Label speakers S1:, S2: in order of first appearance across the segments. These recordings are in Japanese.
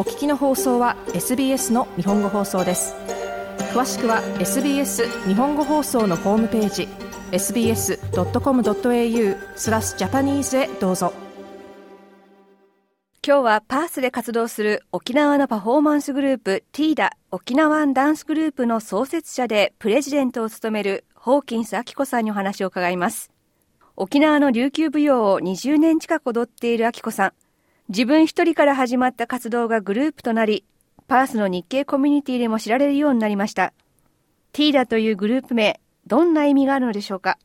S1: お聞きの放送は SBS の日本語放送です詳しくは SBS 日本語放送のホームページ sbs.com.au スラスジャパニーズへどうぞ
S2: 今日はパースで活動する沖縄のパフォーマンスグループティーダ沖縄ダンスグループの創設者でプレジデントを務めるホーキンス明子さんにお話を伺います沖縄の琉球舞踊を20年近く踊っている明子さん自分一人から始まった活動がグループとなり、パースの日系コミュニティでも知られるようになりました。ティーダというグループ名、どんな意味があるのでしょうか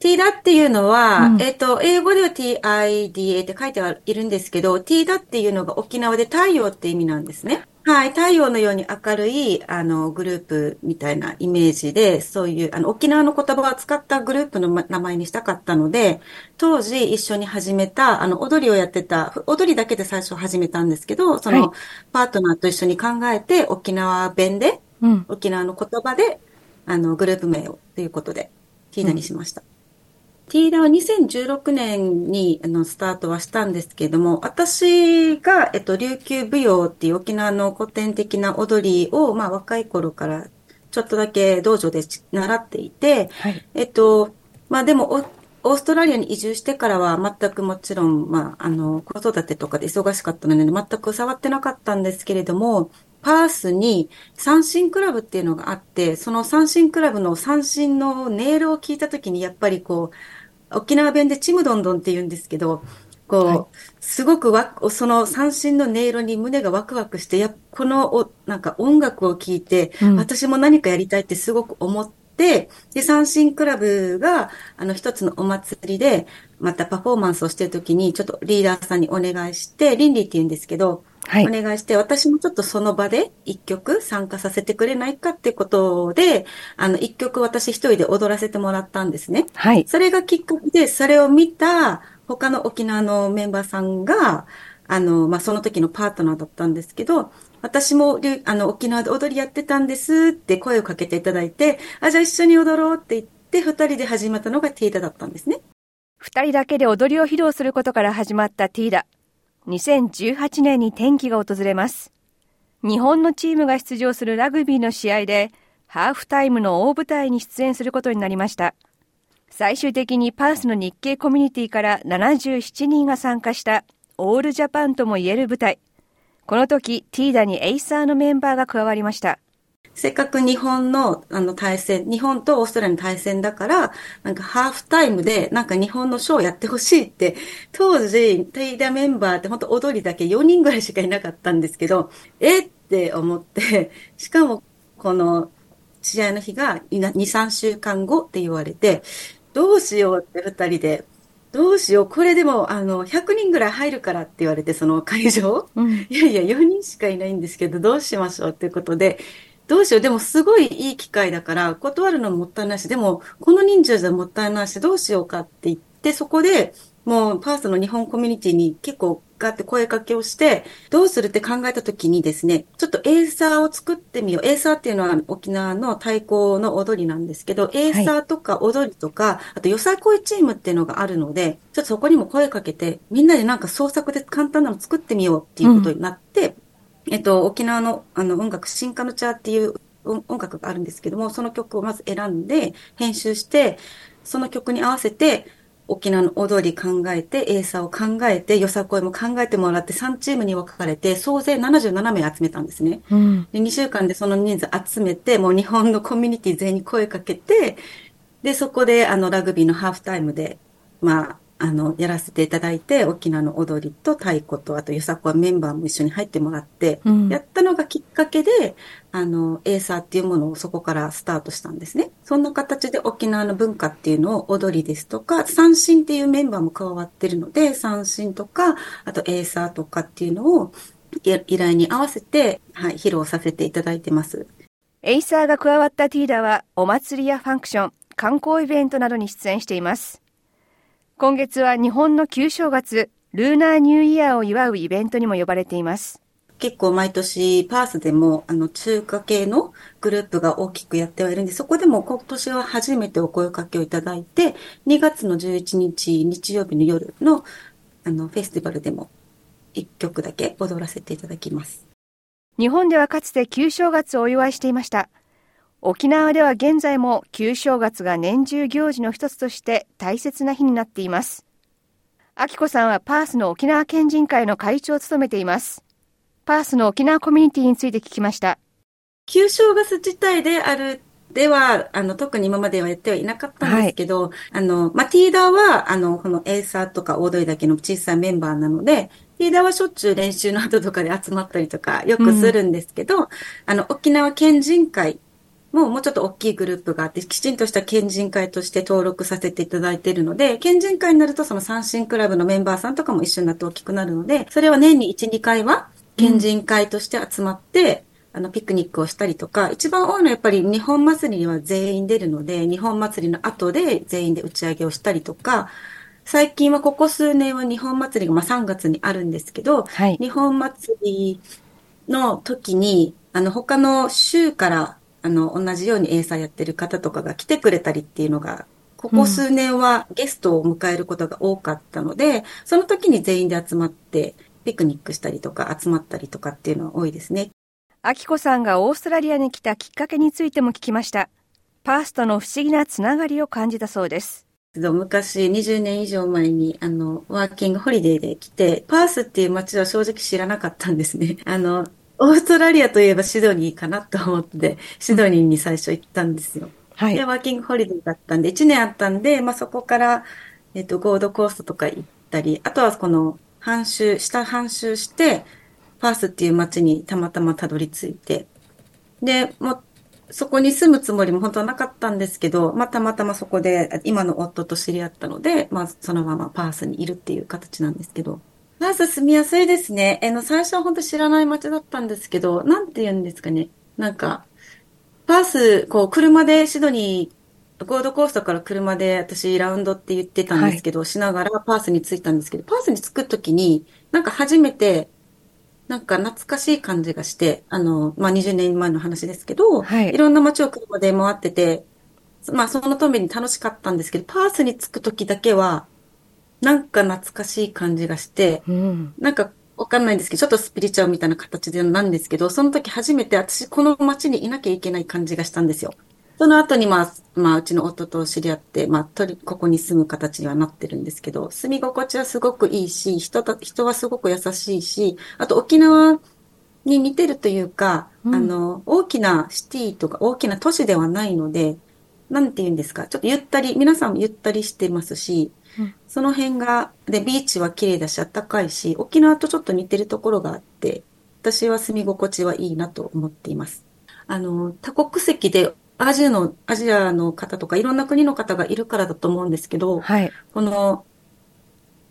S3: ティーダっていうのは、うん、えっ、と、英語では TIDA って書いてはいるんですけど、ティーダっていうのが沖縄で太陽って意味なんですね。はい、太陽のように明るいあのグループみたいなイメージで、そういうあの沖縄の言葉を使ったグループのま名前にしたかったので、当時一緒に始めた、あの踊りをやってた、踊りだけで最初始めたんですけど、そのパートナーと一緒に考えて、沖縄弁で、沖縄の言葉で、あのグループ名をということで、ティーナにしました。ティーラは2016年にあのスタートはしたんですけれども、私が、えっと、琉球舞踊っていう沖縄の古典的な踊りを、まあ、若い頃からちょっとだけ道場で習っていて、はい、えっと、まあ、でも、オーストラリアに移住してからは全くもちろん、まあ、あの、子育てとかで忙しかったので、全く触ってなかったんですけれども、パースに三振クラブっていうのがあって、その三振クラブの三振の音色を聞いたときに、やっぱりこう、沖縄弁でちむどんどんって言うんですけど、こう、はい、すごくわその三振の音色に胸がワクワクして、やこのおなんか音楽を聴いて、うん、私も何かやりたいってすごく思って、で、三振クラブが、あの、一つのお祭りで、またパフォーマンスをしてるときに、ちょっとリーダーさんにお願いして、倫理って言うんですけど、お願いして、私もちょっとその場で一曲参加させてくれないかってことで、あの、一曲私一人で踊らせてもらったんですね。はい。それがきっかけで、それを見た他の沖縄のメンバーさんが、あの、まあ、その時のパートナーだったんですけど、私も、あの、沖縄で踊りやってたんですって声をかけていただいて、あ、じゃあ一緒に踊ろうって言って、二人で始まったのがティーダだったんですね。
S2: 二人だけで踊りを披露することから始まったティーダ。2018年に転機が訪れます。日本のチームが出場するラグビーの試合で、ハーフタイムの大舞台に出演することになりました。最終的にパースの日系コミュニティから77人が参加したオールジャパンともいえる舞台。この時、ティーダにエイサーのメンバーが加わりました。
S3: せっかく日本のあの対戦、日本とオーストラリアの対戦だから、なんかハーフタイムで、なんか日本のショーやってほしいって、当時、テイダメンバーって本当踊りだけ4人ぐらいしかいなかったんですけど、えって思って、しかもこの試合の日が2、3週間後って言われて、どうしようって2人でどうしよう、これでも、あの、100人ぐらい入るからって言われて、その会場、うん、いやいや、4人しかいないんですけど、どうしましょうっていうことで、どうしよう。でもすごいいい機会だから、断るのもったいないし、でもこの人数じゃもったいないし、どうしようかって言って、そこでもうパースの日本コミュニティに結構ガって声かけをして、どうするって考えた時にですね、ちょっとエーサーを作ってみよう。エーサーっていうのは沖縄の対抗の踊りなんですけど、エーサーとか踊りとか、あとよさこいチームっていうのがあるので、ちょっとそこにも声かけて、みんなでなんか創作で簡単なの作ってみようっていうことになって、うんえっと、沖縄のあの音楽、進化のチャーっていう音楽があるんですけども、その曲をまず選んで、編集して、その曲に合わせて、沖縄の踊り考えて、エーサーを考えて、よさこいも考えてもらって、3チームに分かれて、総勢77名集めたんですね。うん、で2週間でその人数集めて、もう日本のコミュニティ全員に声かけて、で、そこで、あの、ラグビーのハーフタイムで、まあ、あの、やらせていただいて、沖縄の踊りと太鼓と、あとよさこはメンバーも一緒に入ってもらって、うん、やったのがきっかけで、あの、エーサーっていうものをそこからスタートしたんですね。そんな形で沖縄の文化っていうのを踊りですとか、三振っていうメンバーも加わってるので、三振とか、あとエーサーとかっていうのを依頼に合わせて、はい、披露させていただいてます。
S2: エイサーが加わったティーダは、お祭りやファンクション、観光イベントなどに出演しています。今月は日本の旧正月、ルーナーニューイヤーを祝うイベントにも呼ばれています。
S3: 結構毎年パースでもあの中華系のグループが大きくやってはいるんで、そこでも今年は初めてお声かけをいただいて、2月の11日日曜日の夜のあのフェスティバルでも1曲だけ踊らせていただきます。
S2: 日本ではかつて旧正月をお祝いしていました。沖縄では現在も旧正月が年中行事の一つとして大切な日になっています。明子さんはパースの沖縄県人会の会長を務めています。パースの沖縄コミュニティについて聞きました。
S3: 旧正月自体であるでは、あの、特に今まではやってはいなかったんですけど、はい、あの、まあ、ティーダーは、あの、このエイサーとかオードだけの小さいメンバーなので、ティーダーはしょっちゅう練習の後とかで集まったりとかよくするんですけど、うん、あの、沖縄県人会もうもうちょっと大きいグループがあって、きちんとした県人会として登録させていただいているので、県人会になるとその三振クラブのメンバーさんとかも一緒になって大きくなるので、それは年に1、2回は県人会として集まって、うん、あの、ピクニックをしたりとか、一番多いのはやっぱり日本祭りには全員出るので、日本祭りの後で全員で打ち上げをしたりとか、最近はここ数年は日本祭りが、まあ、3月にあるんですけど、はい、日本祭りの時に、あの、他の州からあの、同じようにエサーやってる方とかが来てくれたりっていうのが、ここ数年はゲストを迎えることが多かったので、うん、その時に全員で集まって、ピクニックしたりとか集まったりとかっていうのは多いですね。
S2: あきこさんがオーストラリアに来たきっかけについても聞きました。パースとの不思議なつながりを感じたそうです。
S3: 昔20年以上前にあのワーキングホリデーで来てパースっていう街は正直知らなかったんですねあのオーストラリアといえばシドニーかなと思って、シドニーに最初行ったんですよ。はい。で、ワーキングホリデーだったんで、1年あったんで、まあそこから、えっ、ー、と、ゴールドコーストとか行ったり、あとはこの、半周、下半周して、パースっていう街にたまたまたどり着いて、で、もう、そこに住むつもりも本当はなかったんですけど、まあ、たまたまそこで、今の夫と知り合ったので、まあ、そのままパースにいるっていう形なんですけど。まず住みやすいですね。えの、最初は本当知らない街だったんですけど、なんて言うんですかね。なんか、パース、こう、車でシドニー、ゴールドコーストから車で私ラウンドって言ってたんですけど、はい、しながらパースに着いたんですけど、パースに着くときに、なんか初めて、なんか懐かしい感じがして、あの、まあ、20年前の話ですけど、はい、いろんな街を車で回ってて、まあ、そのために楽しかったんですけど、パースに着くときだけは、なんか懐かしい感じがして、うん、なんかわかんないんですけど、ちょっとスピリチュアルみたいな形でなんですけど、その時初めて私この街にいなきゃいけない感じがしたんですよ。その後にまあ、まあ、うちの夫と知り合って、まあ、とり、ここに住む形にはなってるんですけど、住み心地はすごくいいし、人と、人はすごく優しいし、あと沖縄に似てるというか、うん、あの、大きなシティとか大きな都市ではないので、なんて言うんですか、ちょっとゆったり、皆さんもゆったりしてますし、その辺が、で、ビーチは綺麗だし、あったかいし、沖縄とちょっと似てるところがあって、私は住み心地はいいなと思っています。あの、多国籍でアジアの、アジアの方とかいろんな国の方がいるからだと思うんですけど、はい、この、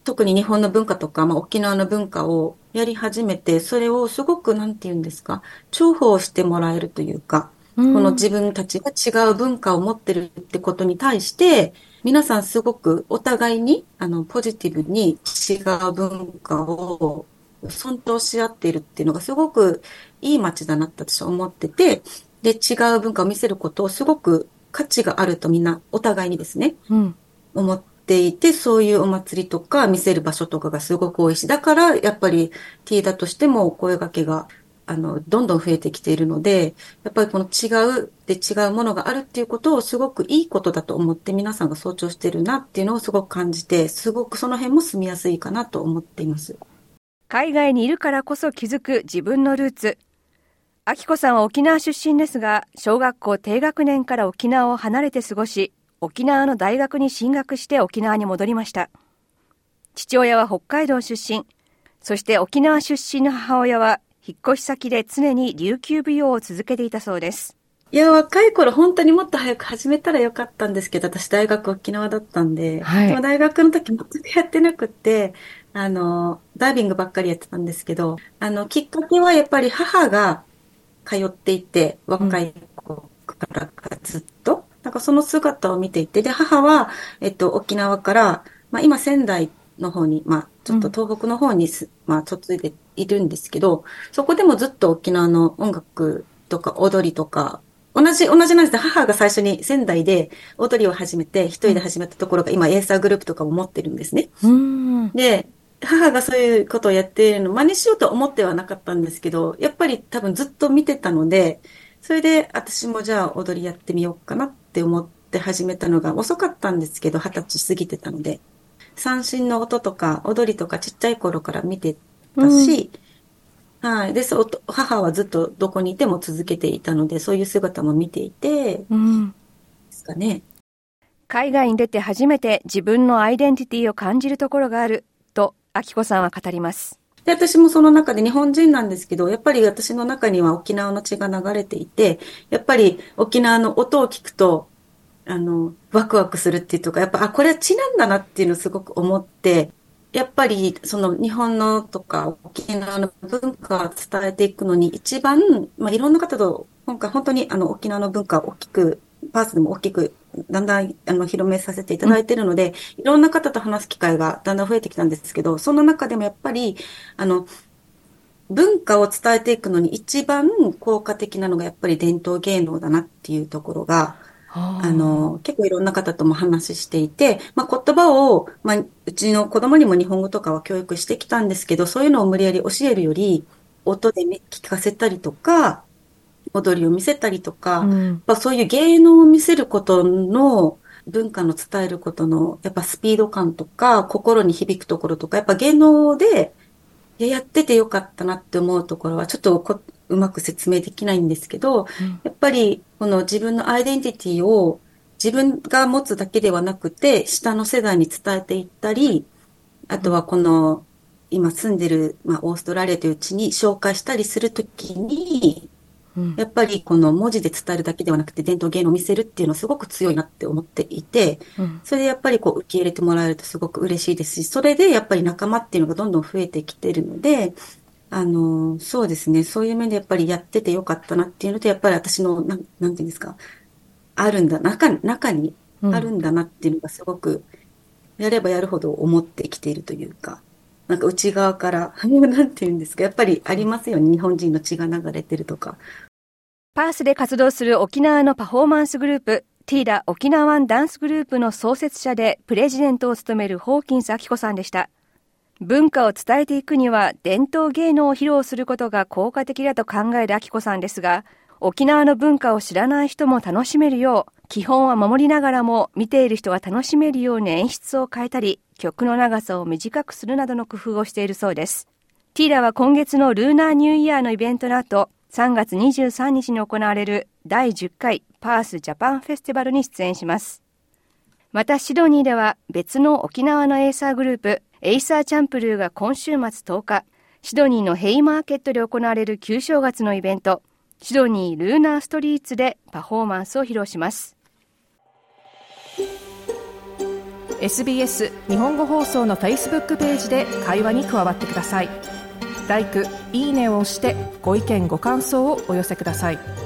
S3: 特に日本の文化とか、まあ、沖縄の文化をやり始めて、それをすごく、なんて言うんですか、重宝してもらえるというか、うん、この自分たちが違う文化を持ってるってことに対して、皆さんすごくお互いにあのポジティブに違う文化を尊重し合っているっていうのがすごくいい街だなって私は思ってて、で、違う文化を見せることをすごく価値があるとみんなお互いにですね、うん、思っていて、そういうお祭りとか見せる場所とかがすごく多いし、だからやっぱりティーダとしても声掛けがあの、どんどん増えてきているので、やっぱりこの違うで違うものがあるっていうことをすごくいいことだと思って皆さんが尊重してるなっていうのをすごく感じて、すごくその辺も住みやすいかなと思っています。
S2: 海外にいるからこそ気づく自分のルーツ。あきこさんは沖縄出身ですが、小学校低学年から沖縄を離れて過ごし、沖縄の大学に進学して沖縄に戻りました。父親は北海道出身、そして沖縄出身の母親は引っ越し先で常に琉球舞踊を続けていたそうです。
S3: いや、若い頃本当にもっと早く始めたらよかったんですけど、私大学沖縄だったんで、はい、でも大学の時全くやってなくて、あの、ダイビングばっかりやってたんですけど、あの、きっかけはやっぱり母が通っていて、若い子からずっと、うん、なんかその姿を見ていて、で、母は、えっと、沖縄から、まあ今仙台の方に、まあちょっと東北の方にす、うん、まあ、ちついているんですけど、そこでもずっと沖縄の音楽とか踊りとか、同じ、同じなんです母が最初に仙台で踊りを始めて、一人で始めたところが今エーサーグループとかも持ってるんですね。で、母がそういうことをやっているの、真似しようと思ってはなかったんですけど、やっぱり多分ずっと見てたので、それで私もじゃあ踊りやってみようかなって思って始めたのが遅かったんですけど、二十歳過ぎてたので。三振の音とか踊りとかちっちゃい頃から見てたし、うん、はい。で、そう、母はずっとどこにいても続けていたので、そういう姿も見ていて、うん、で
S2: すかね。海外に出て初めて自分のアイデンティティを感じるところがあると、あきこさんは語ります。
S3: で、私もその中で日本人なんですけど、やっぱり私の中には沖縄の血が流れていて、やっぱり沖縄の音を聞くと、あの、ワクワクするっていうとか、やっぱ、あ、これは血なんだなっていうのをすごく思って、やっぱりその日本のとか沖縄の文化を伝えていくのに一番、まあ、いろんな方と今回本当にあの沖縄の文化を大きく、パースでも大きくだんだんあの広めさせていただいているので、うん、いろんな方と話す機会がだんだん増えてきたんですけど、その中でもやっぱり、あの、文化を伝えていくのに一番効果的なのがやっぱり伝統芸能だなっていうところが、あの、結構いろんな方とも話していて、まあ、言葉を、まあ、うちの子供にも日本語とかは教育してきたんですけど、そういうのを無理やり教えるより、音で聞かせたりとか、踊りを見せたりとか、うん、まあ、そういう芸能を見せることの文化の伝えることの、やっぱスピード感とか、心に響くところとか、やっぱ芸能で、やっててよかったなって思うところは、ちょっとうまく説明できないんですけど、うん、やっぱりこの自分のアイデンティティを自分が持つだけではなくて、下の世代に伝えていったり、あとはこの、今住んでる、まあ、オーストラリアという地に紹介したりするときに、やっぱりこの文字で伝えるだけではなくて伝統芸能を見せるっていうのはすごく強いなって思っていて、それでやっぱりこう受け入れてもらえるとすごく嬉しいですし、それでやっぱり仲間っていうのがどんどん増えてきてるので、あの、そうですね。そういう面でやっぱりやっててよかったなっていうのと、やっぱり私の、なん、なんていうんですか、あるんだ、中、中にあるんだなっていうのがすごく、やればやるほど思ってきているというか、なんか内側から、なんていうんですか、やっぱりありますよね。日本人の血が流れてるとか。
S2: パースで活動する沖縄のパフォーマンスグループ、ティーダ沖縄ワンダンスグループの創設者でプレジデントを務めるホーキンス・アキコさんでした。文化を伝えていくには伝統芸能を披露することが効果的だと考える明子さんですが、沖縄の文化を知らない人も楽しめるよう、基本は守りながらも見ている人が楽しめるように演出を変えたり、曲の長さを短くするなどの工夫をしているそうです。ティーラは今月のルーナーニューイヤーのイベントの後、3月23日に行われる第10回パースジャパンフェスティバルに出演します。またシドニーでは別の沖縄のエーサーグループエイサーチャンプルーが今週末10日、シドニーのヘイマーケットで行われる旧正月のイベント、シドニールーナーストリーツでパフォーマンスを披露します。
S1: SBS 日本語放送の Facebook ページで会話に加わってください。ライク、いいねを押してご意見ご感想をお寄せください。